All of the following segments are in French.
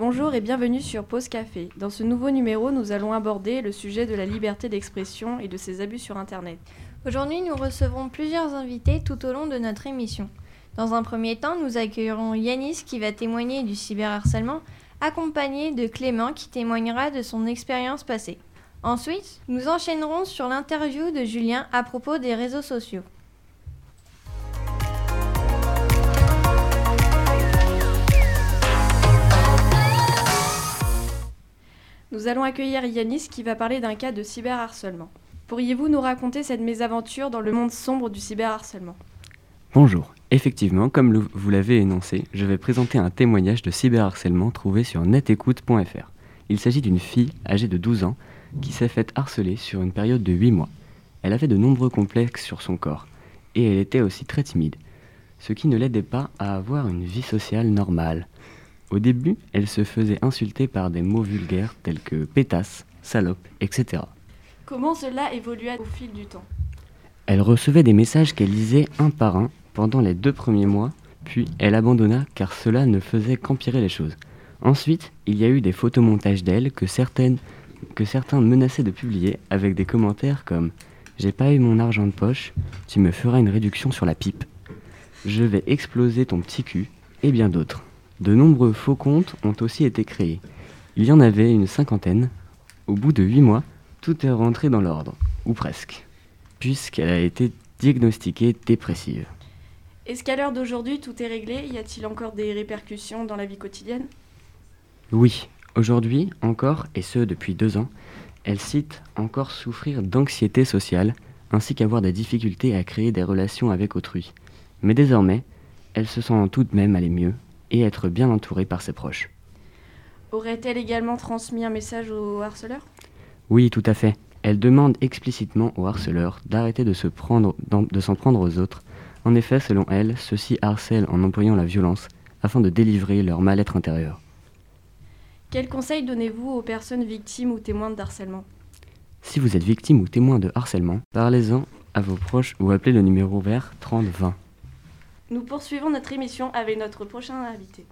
et bienvenue sur Pause Café. Dans ce nouveau numéro, nous allons aborder le sujet de la liberté d'expression et de ses abus sur Internet. Aujourd'hui, nous recevrons plusieurs invités tout au long de notre émission. Dans un premier temps, nous accueillerons Yanis qui va témoigner du cyberharcèlement, accompagné de Clément qui témoignera de son expérience passée. Ensuite, nous enchaînerons sur l'interview de Julien à propos des réseaux sociaux. Nous allons accueillir Yanis qui va parler d'un cas de cyberharcèlement. Pourriez-vous nous raconter cette mésaventure dans le monde sombre du cyberharcèlement? Bonjour. Effectivement, comme vous l'avez énoncé, je vais présenter un témoignage de cyberharcèlement trouvé sur netécoute.fr. Il s'agit d'une fille âgée de 12 ans qui s'est faite harceler sur une période de 8 mois. Elle avait de nombreux complexes sur son corps et elle était aussi très timide, ce qui ne l'aidait pas à avoir une vie sociale normale. Au début, elle se faisait insulter par des mots vulgaires tels que pétasse, salope, etc. Comment cela évolua au fil du temps? Elle recevait des messages qu'elle lisait un par un pendant les deux premiers mois, puis elle abandonna car cela ne faisait qu'empirer les choses. Ensuite, il y a eu des photomontages d'elle que, certaines, que certains menaçaient de publier avec des commentaires comme J'ai pas eu mon argent de poche, tu me feras une réduction sur la pipe, Je vais exploser ton petit cul, et bien d'autres. De nombreux faux comptes ont aussi été créés. Il y en avait une cinquantaine. Au bout de huit mois, tout est rentré dans l'ordre, ou presque, puisqu'elle a été diagnostiquée dépressive. Est-ce qu'à l'heure d'aujourd'hui tout est réglé? Y a-t-il encore des répercussions dans la vie quotidienne? Oui, aujourd'hui encore, et ce depuis deux ans, elle cite encore souffrir d'anxiété sociale, ainsi qu'avoir des difficultés à créer des relations avec autrui. Mais désormais, elle se sent tout de même aller mieux et être bien entourée par ses proches. Aurait-elle également transmis un message au harceleur? Oui, tout à fait. Elle demande explicitement au harceleur d'arrêter de s'en prendre, prendre aux autres. En effet, selon elle, ceux-ci harcèlent en employant la violence afin de délivrer leur mal-être intérieur. Quels conseils donnez-vous aux personnes victimes ou témoins de harcèlement? Si vous êtes victime ou témoin de harcèlement, parlez-en à vos proches ou appelez le numéro vert 3020. Nous poursuivons notre émission avec notre prochain invité.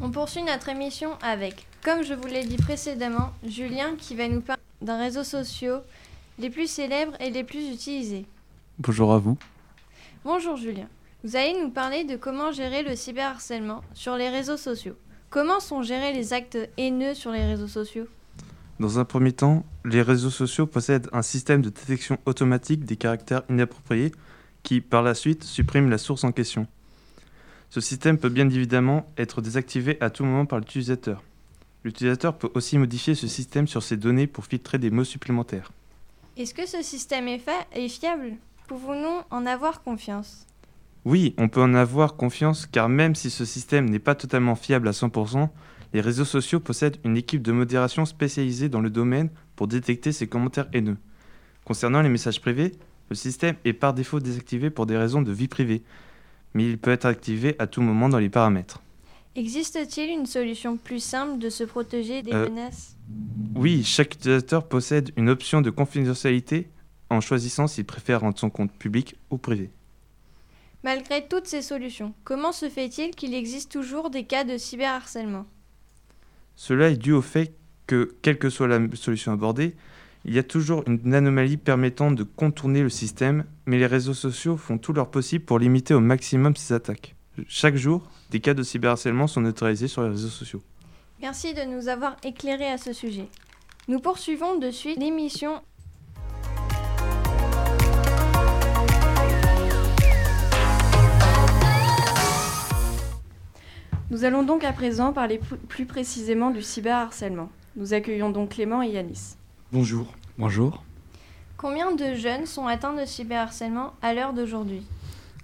On poursuit notre émission avec, comme je vous l'ai dit précédemment, Julien qui va nous parler d'un réseau social les plus célèbres et les plus utilisés. Bonjour à vous. Bonjour Julien. Vous allez nous parler de comment gérer le cyberharcèlement sur les réseaux sociaux. Comment sont gérés les actes haineux sur les réseaux sociaux? Dans un premier temps, les réseaux sociaux possèdent un système de détection automatique des caractères inappropriés qui, par la suite, supprime la source en question. Ce système peut bien évidemment être désactivé à tout moment par l'utilisateur. L'utilisateur peut aussi modifier ce système sur ses données pour filtrer des mots supplémentaires. Est-ce que ce système est, est fiable? Pouvons-nous en avoir confiance? Oui, on peut en avoir confiance car même si ce système n'est pas totalement fiable à 100%, les réseaux sociaux possèdent une équipe de modération spécialisée dans le domaine pour détecter ces commentaires haineux. Concernant les messages privés, le système est par défaut désactivé pour des raisons de vie privée, mais il peut être activé à tout moment dans les paramètres. Existe-t-il une solution plus simple de se protéger des euh, menaces? Oui, chaque utilisateur possède une option de confidentialité en choisissant s'il préfère rendre son compte public ou privé. Malgré toutes ces solutions, comment se fait-il qu'il existe toujours des cas de cyberharcèlement? Cela est dû au fait que, quelle que soit la solution abordée, il y a toujours une anomalie permettant de contourner le système, mais les réseaux sociaux font tout leur possible pour limiter au maximum ces attaques. Chaque jour, des cas de cyberharcèlement sont neutralisés sur les réseaux sociaux. Merci de nous avoir éclairés à ce sujet. Nous poursuivons de suite l'émission Nous allons donc à présent parler plus précisément du cyberharcèlement. Nous accueillons donc Clément et Yanis. Bonjour. Bonjour. Combien de jeunes sont atteints de cyberharcèlement à l'heure d'aujourd'hui?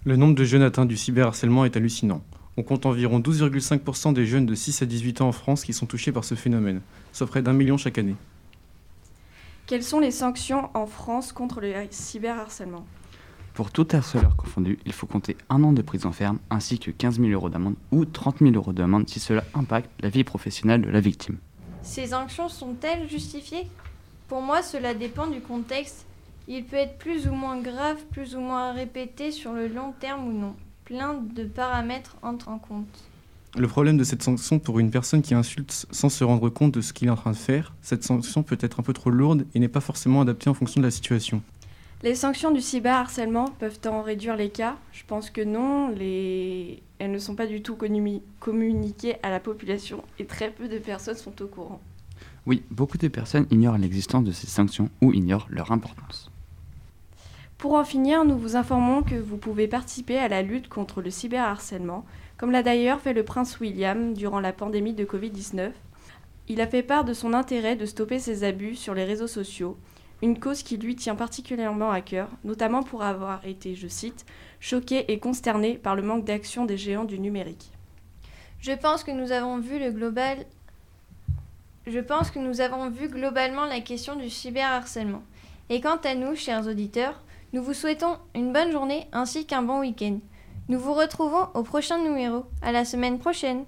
Le nombre de jeunes atteints du cyberharcèlement est hallucinant. On compte environ 12,5% des jeunes de 6 à 18 ans en France qui sont touchés par ce phénomène, soit près d'un million chaque année. Quelles sont les sanctions en France contre le cyberharcèlement? Pour tout harceleur confondu, il faut compter un an de prison ferme ainsi que 15 000 euros d'amende ou 30 000 euros d'amende si cela impacte la vie professionnelle de la victime. Ces sanctions sont-elles justifiées? Pour moi, cela dépend du contexte Il peut être plus ou moins grave, plus ou moins répété sur le long terme ou non. Plein de paramètres entrent en compte. Le problème de cette sanction pour une personne qui insulte sans se rendre compte de ce qu'il est en train de faire, cette sanction peut être un peu trop lourde et n'est pas forcément adaptée en fonction de la situation. Les sanctions du cyberharcèlement peuvent en réduire les cas Je pense que non. Les... Elles ne sont pas du tout communiquées à la population et très peu de personnes sont au courant. Oui, beaucoup de personnes ignorent l'existence de ces sanctions ou ignorent leur importance. Pour en finir, nous vous informons que vous pouvez participer à la lutte contre le cyberharcèlement, comme l'a d'ailleurs fait le prince William durant la pandémie de Covid-19. Il a fait part de son intérêt de stopper ces abus sur les réseaux sociaux une cause qui lui tient particulièrement à cœur, notamment pour avoir été, je cite, choqué et consterné par le manque d'action des géants du numérique. Je pense que nous avons vu le global je pense que nous avons vu globalement la question du cyberharcèlement. Et quant à nous, chers auditeurs, nous vous souhaitons une bonne journée ainsi qu'un bon week-end. Nous vous retrouvons au prochain numéro. À la semaine prochaine.